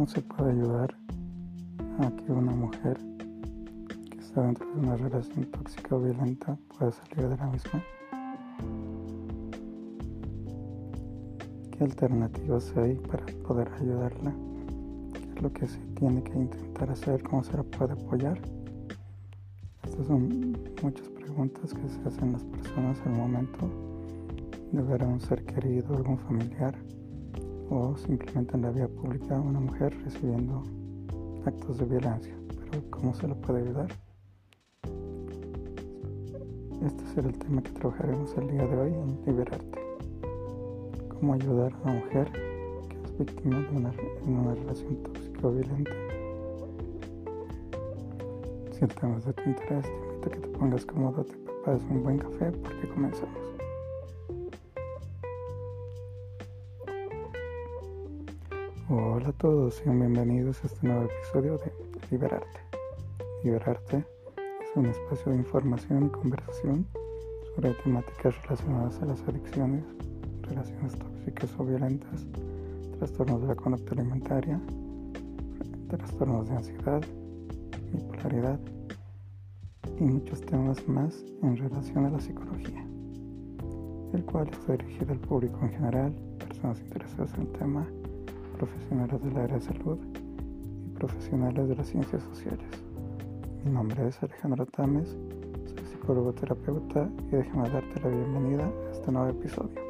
¿Cómo se puede ayudar a que una mujer que está dentro de una relación tóxica o violenta pueda salir de la misma? ¿Qué alternativas hay para poder ayudarla? ¿Qué es lo que se tiene que intentar hacer? ¿Cómo se la puede apoyar? Estas son muchas preguntas que se hacen las personas al momento de ver a un ser querido, algún familiar o simplemente en la vía pública una mujer recibiendo actos de violencia. Pero ¿cómo se lo puede ayudar? Este será el tema que trabajaremos el día de hoy en Liberarte. ¿Cómo ayudar a una mujer que es víctima de una, una relación tóxica o violenta? Si el tema es de tu interés, te invito a que te pongas cómodo, te prepares un buen café porque comenzamos. Hola a todos, sean bienvenidos a este nuevo episodio de Liberarte. Liberarte es un espacio de información y conversación sobre temáticas relacionadas a las adicciones, relaciones tóxicas o violentas, trastornos de la conducta alimentaria, trastornos de ansiedad, bipolaridad y muchos temas más en relación a la psicología, el cual está dirigido al público en general, personas interesadas en el tema profesionales del área de salud y profesionales de las ciencias sociales. Mi nombre es Alejandro Tames, soy psicólogo terapeuta y déjame darte la bienvenida a este nuevo episodio.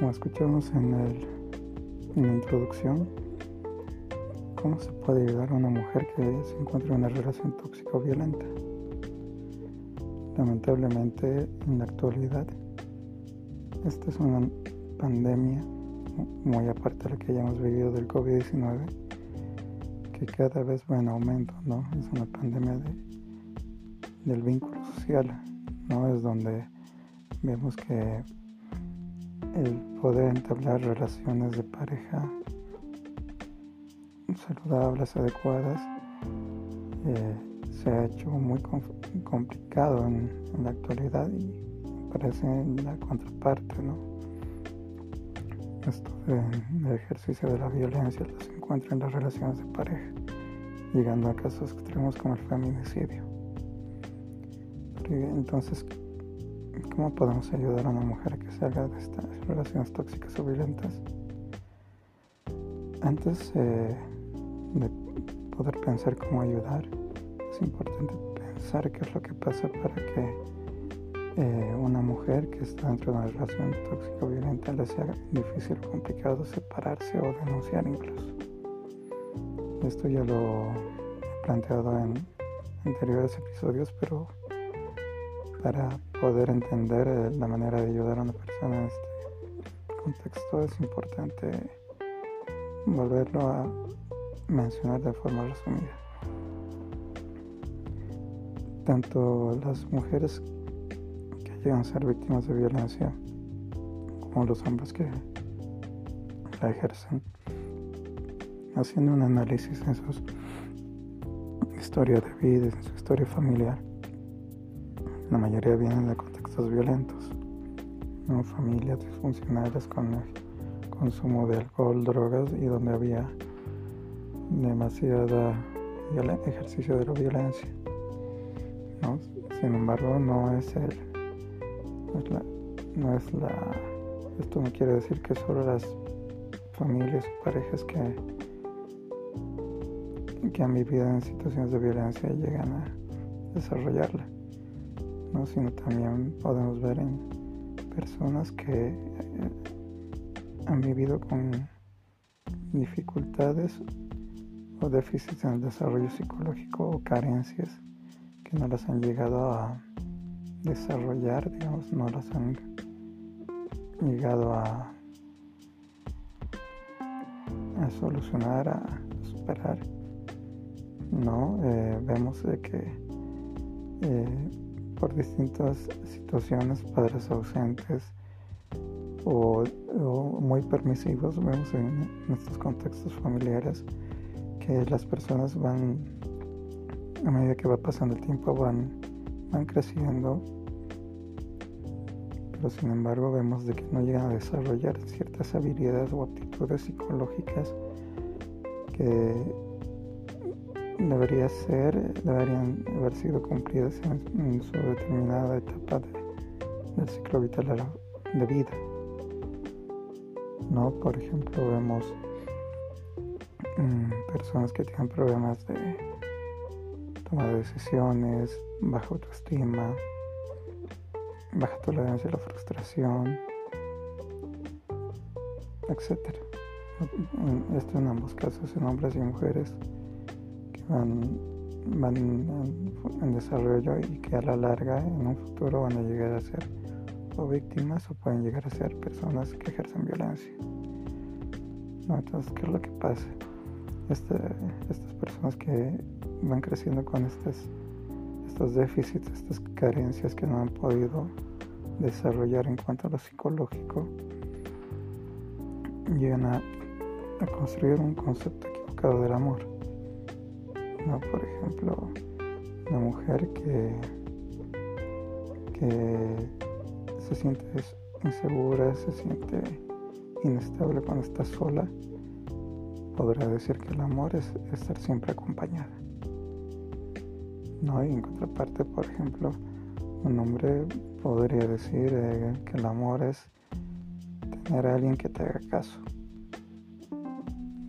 Como escuchamos en, el, en la introducción, ¿cómo se puede ayudar a una mujer que se encuentra en una relación tóxica o violenta? Lamentablemente, en la actualidad, esta es una pandemia, muy aparte de lo que hayamos vivido del COVID-19, que cada vez va en aumento, ¿no? Es una pandemia de, del vínculo social, ¿no? Es donde vemos que el poder entablar relaciones de pareja saludables, adecuadas, eh, se ha hecho muy complicado en, en, la actualidad y parece la contraparte, ¿no? Esto de, ejercicio de la violencia se encuentra en las relaciones de pareja, llegando a casos extremos como el feminicidio. Entonces, ¿cómo podemos ayudar a una mujer a que salga de estas relaciones tóxicas o violentas? Antes eh, de poder pensar cómo ayudar, es importante pensar qué es lo que pasa para que eh, una mujer que está dentro de una relación tóxica violenta le sea difícil o complicado separarse o denunciar incluso. Esto ya lo he planteado en anteriores episodios, pero para poder entender eh, la manera de ayudar a una persona en este contexto es importante volverlo a mencionar de forma resumida. Tanto las mujeres llegan a ser víctimas de violencia, como los hombres que la ejercen, haciendo un análisis en su historia de vida, en su historia familiar. La mayoría vienen de contextos violentos, ¿no? familias disfuncionales con el consumo de alcohol, drogas y donde había demasiada ejercicio de la violencia. Sin embargo, no es el no es la, esto no quiere decir que solo las familias o parejas que, que han vivido en situaciones de violencia llegan a desarrollarla, ¿no? sino también podemos ver en personas que eh, han vivido con dificultades o déficits en el desarrollo psicológico o carencias que no las han llegado a desarrollar, digamos, no las han llegado a, a solucionar, a superar. No, eh, vemos que eh, por distintas situaciones, padres ausentes o, muy permisivos, vemos en estos contextos familiares que las personas van, a medida que va pasando el tiempo, van van creciendo, pero sin embargo vemos de que no llegan a desarrollar ciertas habilidades o aptitudes psicológicas que debería ser, deberían haber sido cumplidas en, su determinada etapa del ciclo vital de vida. ¿No? Por ejemplo, vemos mm, personas que tienen problemas de toma de decisiones, baja autoestima, baja tolerancia a la frustración, etc. Esto en ambos casos, en hombres y mujeres que van, en, desarrollo y que a la larga, en un futuro, van a llegar a ser o víctimas o pueden llegar a ser personas que ejercen violencia. Entonces, ¿qué es lo que pasa? Este, estas personas que van creciendo con estos, estos déficits, estas carencias que no han podido desarrollar en cuanto a lo psicológico, llegan a, construir un concepto equivocado del amor. ¿No? Por ejemplo, una mujer que, que se siente insegura, se siente inestable cuando está sola, podrá decir que el amor es estar siempre acompañada. ¿no? Y en contraparte, por ejemplo, un hombre podría decir eh, que el amor es tener a alguien que te haga caso.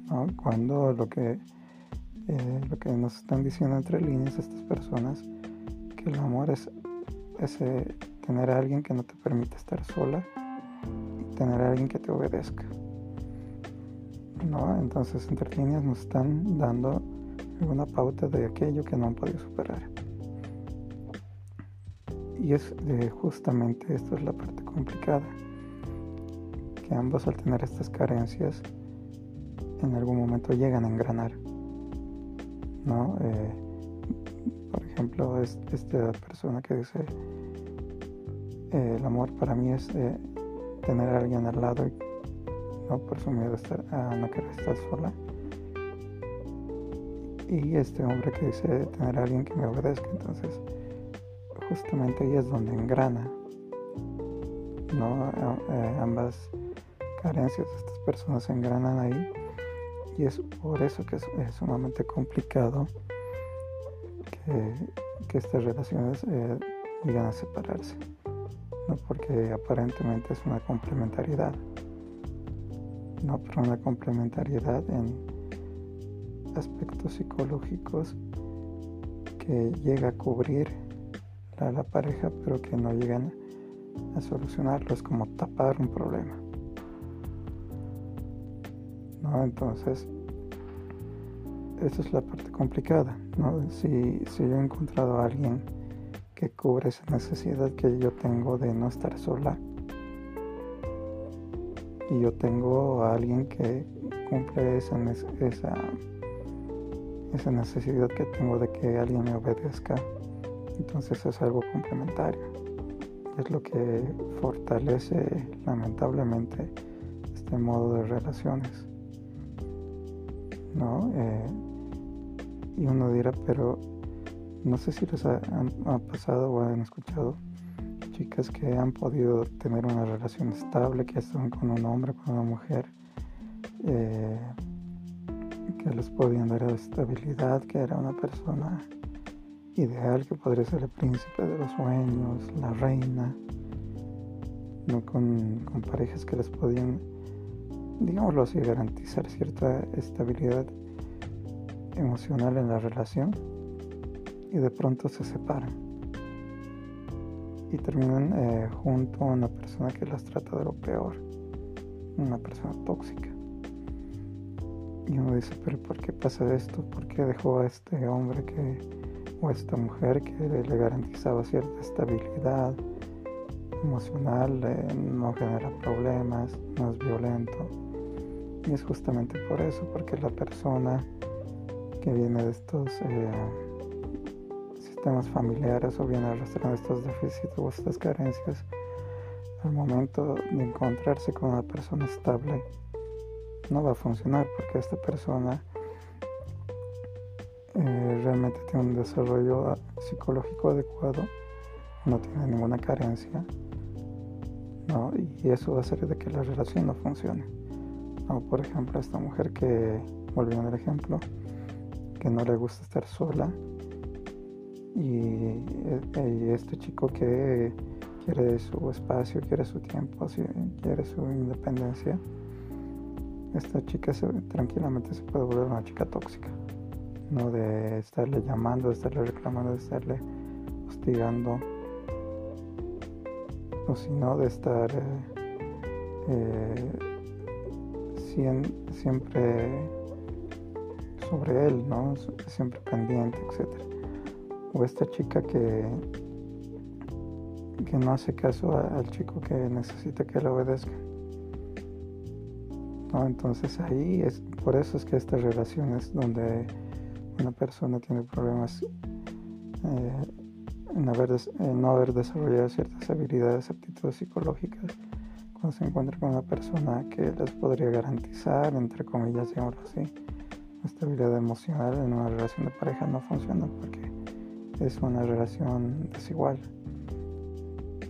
¿no? Cuando lo que, eh, lo que nos están diciendo entre líneas estas personas, que el amor es ese, tener a alguien que no te permite estar sola tener a alguien que te obedezca. ¿no? Entonces entre líneas nos están dando una pauta de aquello que no han podido superar. Y es eh, justamente esto es la parte complicada, que ambos al tener estas carencias en algún momento llegan a engranar. ¿no? Eh, por ejemplo, es, esta persona que dice, eh, el amor para mí es tener a alguien al lado y no por su miedo a, estar, a no querer estar sola y este hombre que dice tener a alguien que me obedezca. Entonces, justamente ahí es donde engrana, ¿no? Ambas carencias de estas personas se engranan ahí y es por eso que es, sumamente complicado que, estas relaciones eh, a separarse, ¿no? Porque aparentemente es una complementariedad, ¿no? Pero una complementariedad en aspectos psicológicos que llega a cubrir a la pareja pero que no llegan a solucionarlo es como tapar un problema ¿no? entonces esa es la parte complicada ¿no? si, si yo he encontrado a alguien que cubre esa necesidad que yo tengo de no estar sola y yo tengo a alguien que cumple esa, esa esa necesidad que tengo de que alguien me obedezca. Entonces es algo complementario. Es lo que fortalece lamentablemente este modo de relaciones. ¿No? Eh, y uno dirá, pero no sé si les ha, pasado o han escuchado chicas que han podido tener una relación estable, que están con un hombre, con una mujer. Eh, que les podían dar estabilidad, que era una persona ideal, que podría ser el príncipe de los sueños, la reina, ¿no? con, parejas que les podían, digámoslo así, garantizar cierta estabilidad emocional en la relación y de pronto se separan y terminan eh, junto a una persona que las trata de lo peor, una persona tóxica. Y uno dice, pero ¿por qué pasa esto? ¿Por qué dejó a este hombre que, o esta mujer que le garantizaba cierta estabilidad emocional, eh, no genera problemas, no es violento? Y es justamente por eso, porque la persona que viene de estos eh, sistemas familiares o viene arrastrando estos déficits o estas carencias, al momento de encontrarse con una persona estable, no va a funcionar porque esta persona eh, realmente tiene un desarrollo psicológico adecuado, no tiene ninguna carencia ¿no? Y eso va a hacer de que la relación no funcione. ¿no? Por ejemplo, esta mujer que, volviendo al ejemplo, que no le gusta estar sola y, y este chico que quiere su espacio, quiere su tiempo, quiere su independencia, esta chica tranquilamente se puede volver una chica tóxica, no de estarle llamando, de estarle reclamando, de estarle hostigando, o sino de estar eh, siempre sobre él, ¿no? siempre pendiente, etc. O esta chica que que no hace caso al chico que necesita que le obedezca. ¿No? Entonces ahí es por eso es que estas relaciones donde una persona tiene problemas eh, en, haber no haber desarrollado ciertas habilidades, aptitudes psicológicas, cuando se encuentra con una persona que les podría garantizar, entre comillas, digámoslo así, estabilidad emocional en una relación de pareja no funciona porque es una relación desigual.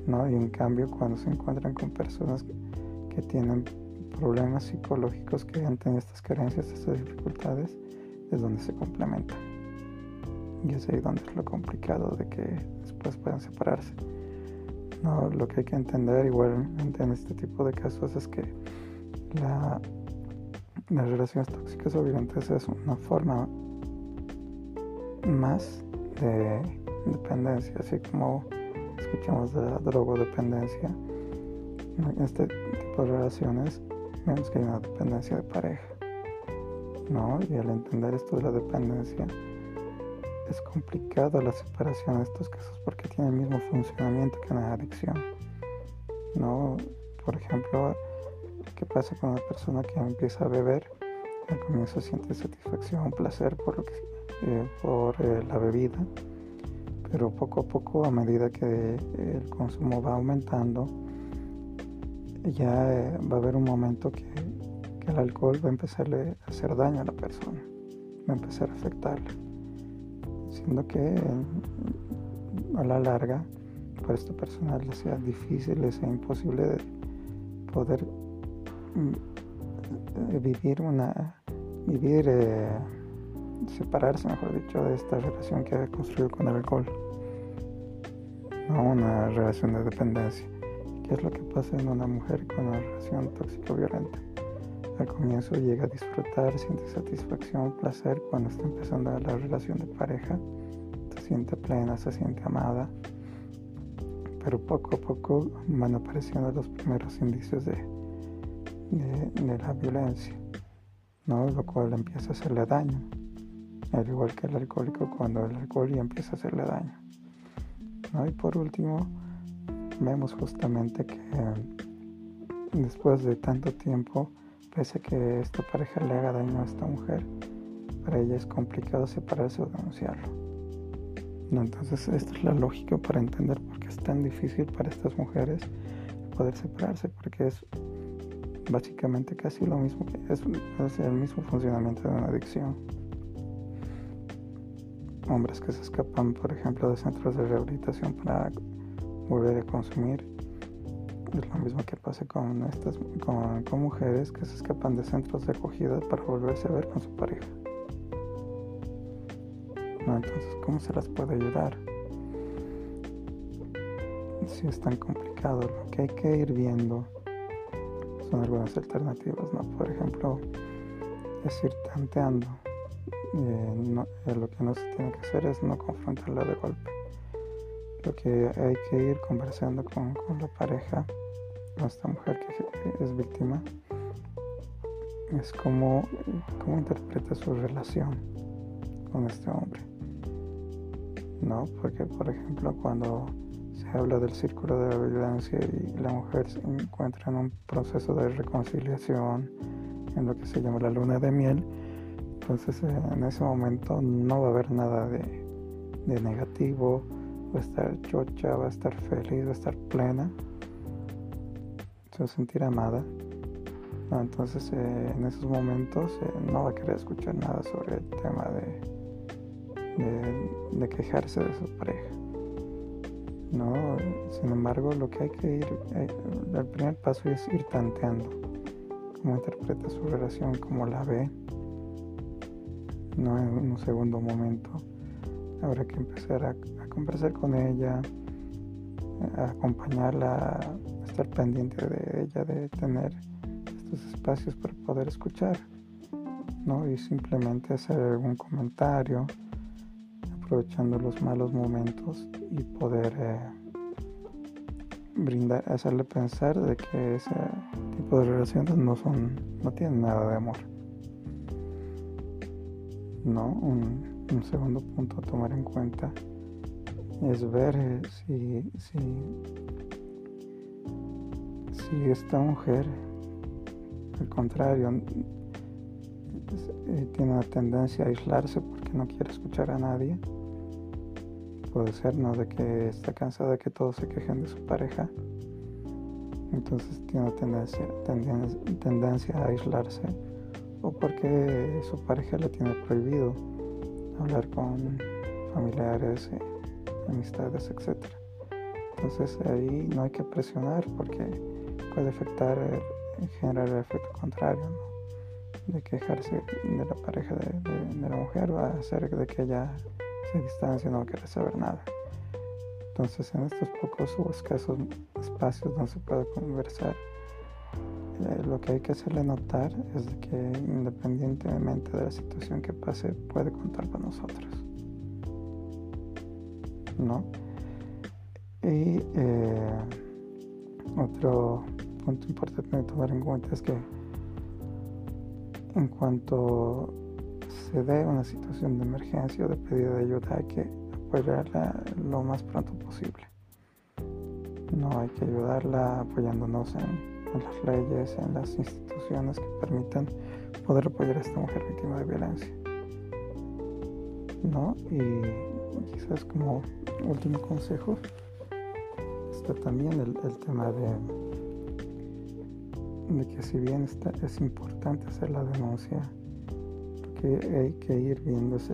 Y en cambio, cuando se encuentran con personas que tienen problemas psicológicos, que han tenido estas carencias, estas dificultades, es donde se complementan. Y es ahí donde es lo complicado de que después puedan separarse. No, lo que hay que entender igualmente en este tipo de casos es que la, las relaciones tóxicas o violentas es una forma más de dependencia, así como escuchamos de la drogodependencia, en este tipo de relaciones vemos que hay una dependencia de pareja. ¿No? Y al entender esto de la dependencia, es complicado la separación de estos casos porque tiene el mismo funcionamiento que una adicción. ¿no? Por ejemplo, ¿qué pasa con una persona que empieza a beber? Al comienzo siente satisfacción, placer por, eh, por eh, la bebida pero poco a poco a medida que el consumo va aumentando ya eh, va a haber un momento que, el alcohol va a empezarle a hacer daño a la persona, va a empezar a afectarla, siendo que a la larga para esta persona le sea difícil, le sea imposible de poder mm, eh, vivir una vivir eh, separarse, mejor dicho, de esta relación que ha construido con el alcohol. No una relación de dependencia. ¿Qué es lo que pasa en una mujer con una relación tóxico-violenta? Al comienzo llega a disfrutar, siente satisfacción, placer cuando está empezando la relación de pareja. Se siente plena, se siente amada. Pero poco a poco van apareciendo los primeros indicios de, de, la violencia, ¿no? lo cual empieza a hacerle daño al igual que el alcohólico cuando el alcohol ya empieza a hacerle daño. Y por último, vemos justamente que después de tanto tiempo, pese a que esta pareja le haga daño a esta mujer, para ella es complicado separarse o denunciarlo. Entonces, esta es la lógica para entender por qué es tan difícil para estas mujeres poder separarse, porque es básicamente casi lo mismo que es, el mismo funcionamiento de una adicción hombres que se escapan, por ejemplo, de centros de rehabilitación para volver a consumir. Es lo mismo que pasa con, estas, con, mujeres que se escapan de centros de acogida para volverse a ver con su pareja. Entonces, ¿cómo se las puede ayudar? Si es tan complicado, lo que hay que ir viendo son algunas alternativas, ¿no? Por ejemplo, es ir tanteando eh, eh, lo que no se tiene que hacer es no confrontarla de golpe. Lo que hay que ir conversando con, la pareja, con esta mujer que es víctima, es cómo, cómo interpreta su relación con este hombre. ¿No? Porque, por ejemplo, cuando se habla del círculo de la violencia y la mujer se encuentra en un proceso de reconciliación, en lo que se llama la luna de miel, entonces en ese momento no va a haber nada de, negativo, va a estar chocha, va a estar feliz, va a estar plena, se va a sentir amada. entonces eh, en esos momentos eh, no va a querer escuchar nada sobre el tema de, de, quejarse de su pareja. ¿no? Sin embargo, lo que hay que ir, eh, el primer paso es ir tanteando cómo interpreta su relación, cómo la ve, no en un segundo momento. Habrá que empezar a, conversar con ella, acompañarla, estar pendiente de ella, de tener estos espacios para poder escuchar, ¿no? Y simplemente hacer algún comentario, aprovechando los malos momentos y poder eh, brindar, hacerle pensar de que ese tipo de relaciones no son, no tienen nada de amor. No, un, segundo punto a tomar en cuenta es ver eh, si, si, si esta mujer, al contrario, eh, tiene una tendencia a aislarse porque no quiere escuchar a nadie puede ser, ¿no? De que está cansada de que todos se quejen de su pareja. Entonces tiene tendencia, tendencia, a aislarse. O porque su pareja le tiene prohibido hablar con familiares, eh, amistades, etc. Entonces ahí no hay que presionar porque puede afectar, eh, generar el efecto contrario. De quejarse de la pareja de, la mujer va a hacer de que ella se distancia, no quiere saber nada. Entonces en estos pocos o escasos espacios donde se puede conversar, eh, lo que hay que hacerle notar es que independientemente de la situación que pase, puede contar con nosotros. ¿No? Y eh, otro punto importante de tomar en cuenta es que en cuanto se dé una situación de emergencia o de pedido de ayuda, hay que apoyarla lo más pronto posible. No hay que ayudarla apoyándonos en, las leyes, en las instituciones que permitan poder apoyar a esta mujer víctima de violencia. ¿No? Y quizás como último consejo está también el, tema de, de que si bien está, es importante hacer la denuncia, que hay que ir viendo es,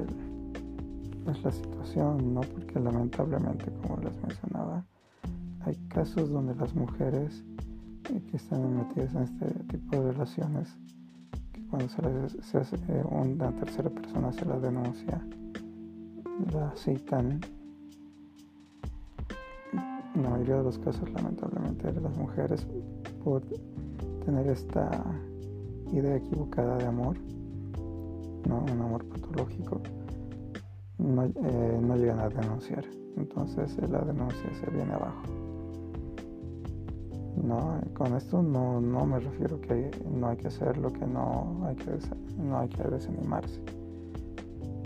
la situación, ¿no? Porque lamentablemente, como les mencionaba, hay casos donde las mujeres eh, que están metidas en este tipo de relaciones, que cuando se, les, hace eh, una tercera persona se la denuncia, la citan, la mayoría de los casos lamentablemente las mujeres por tener esta idea equivocada de amor un amor patológico, no, eh, no, llegan a denunciar. Entonces eh, la denuncia se viene abajo. No, con esto no, no me refiero que no hay que hacerlo, que no hay que, no hay que desanimarse.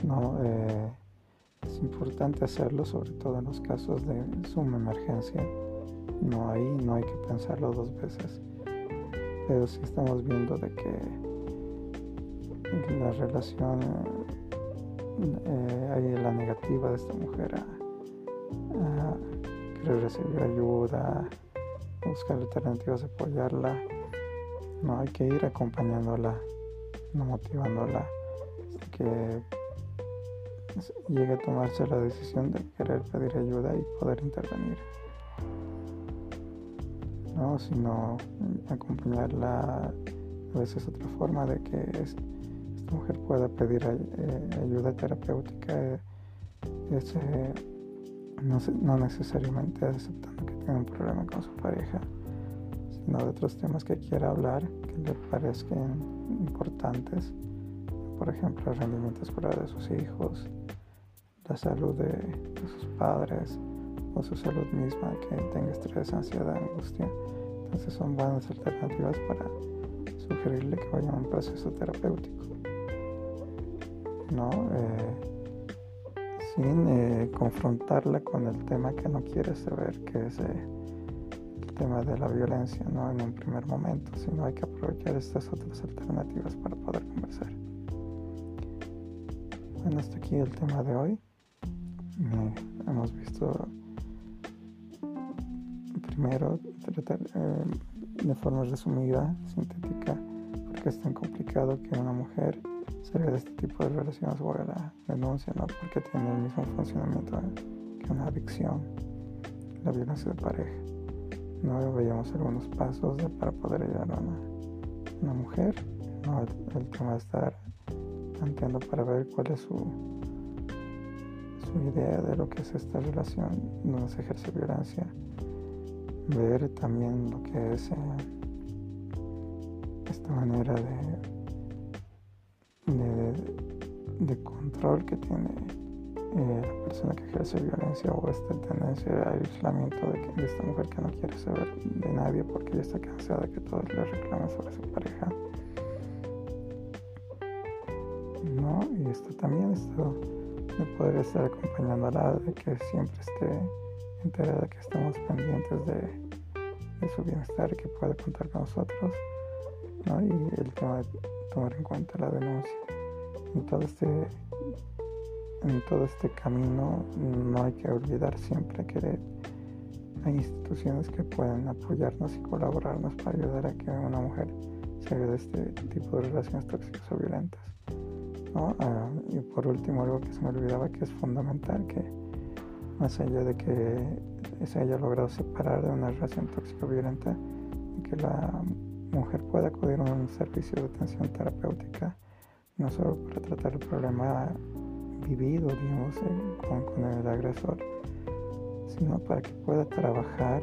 No, eh, es importante hacerlo, sobre todo en los casos de suma emergencia. No ahí no hay que pensarlo dos veces. Pero si estamos viendo de que la relación, eh, hay la negativa de esta mujer a, querer recibir ayuda, buscar alternativas apoyarla. No hay que ir acompañándola, no motivándola, que llegue a tomarse la decisión de querer pedir ayuda y poder intervenir. No, sino acompañarla a veces otra forma de que es, mujer pueda pedir eh, ayuda terapéutica eh, eh, no, necesariamente aceptando que tenga un problema con su pareja, sino de otros temas que quiera hablar que le parezcan importantes, por ejemplo, el rendimiento escolar de sus hijos, la salud de, sus padres o su salud misma, que tenga estrés, ansiedad, angustia. Entonces son buenas alternativas para sugerirle que vaya a un proceso terapéutico. ¿no? Eh, sin eh, confrontarla con el tema que no quiere saber, que es eh, el tema de la violencia, ¿no? En un primer momento, sino hay que aprovechar estas otras alternativas para poder conversar. Bueno, hasta aquí el tema de hoy. hemos visto primero tratar de forma resumida, sintética, porque es tan complicado que una mujer sería de este tipo de relaciones o la denuncia, ¿no? Porque tiene el mismo funcionamiento que una adicción. la violencia de pareja. No veíamos algunos pasos para poder ayudar a una, mujer. ¿no? El, tema de estar planteando para ver cuál es su, su idea de lo que es esta relación donde se ejerce violencia. Ver también lo que es eh, esta manera de, de, control que tiene eh, la persona que ejerce violencia o esta tendencia de aislamiento de, esta mujer que no quiere saber de nadie porque ya está cansada de que todos le reclamen sobre su pareja. Esto también, esto de poder estar acompañándola, de que siempre esté enterada que estamos pendientes de, su bienestar y que pueda contar con nosotros. ¿no? Y el tema de tomar en cuenta la denuncia. En todo este, en todo este camino no hay que olvidar siempre que hay instituciones que pueden apoyarnos y colaborarnos para ayudar a que una mujer salga de este tipo de relaciones tóxicas o violentas. Ah, y por último, algo que se me olvidaba que es fundamental, que más allá de que se haya logrado separar de una relación tóxica o violenta, que la mujer pueda acudir a un servicio de atención terapéutica, no solo para tratar el problema vivido, digamos, con, con, el agresor, sino para que pueda trabajar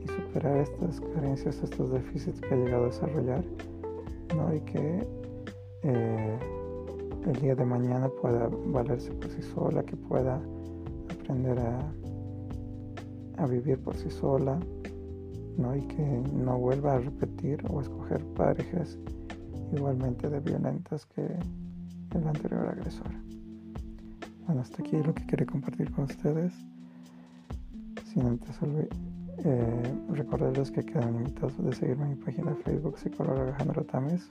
y superar estas carencias, estos déficits que ha llegado a desarrollar, ¿no? y que eh, el día de mañana pueda valerse por sí sola, que pueda aprender a, a vivir por sí sola, ¿no? y que no vuelva a repetir o escoger parejas igualmente de violentas que el anterior agresor. Bueno, hasta aquí lo que quería compartir con ustedes. Sin antes eh, recordarles que quedan invitados de seguirme en mi página de Facebook, psicólogo Alejandro Tames,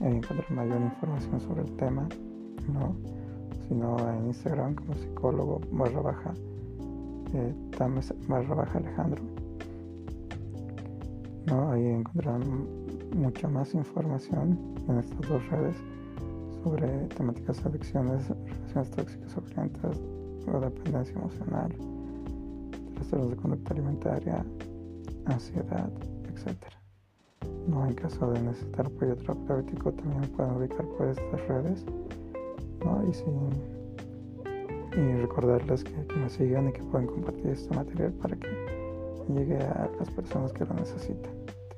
y encontrar mayor información sobre el tema, ¿no? sino en Instagram como psicólogo barra baja eh, Tames barra baja Alejandro. Ahí encontrarán mucha más información en estas dos redes sobre temáticas de adicciones, relaciones tóxicas o violentas, dependencia emocional, trastornos de conducta alimentaria, ansiedad, etc. No, en caso de necesitar apoyo terapéutico también pueden ubicar por estas redes. y recordarles que, que me sigan y que pueden compartir este material para que llegue a las personas que lo necesitan.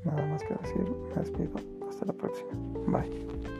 Nada más que decir, me despido. Hasta la próxima. Bye.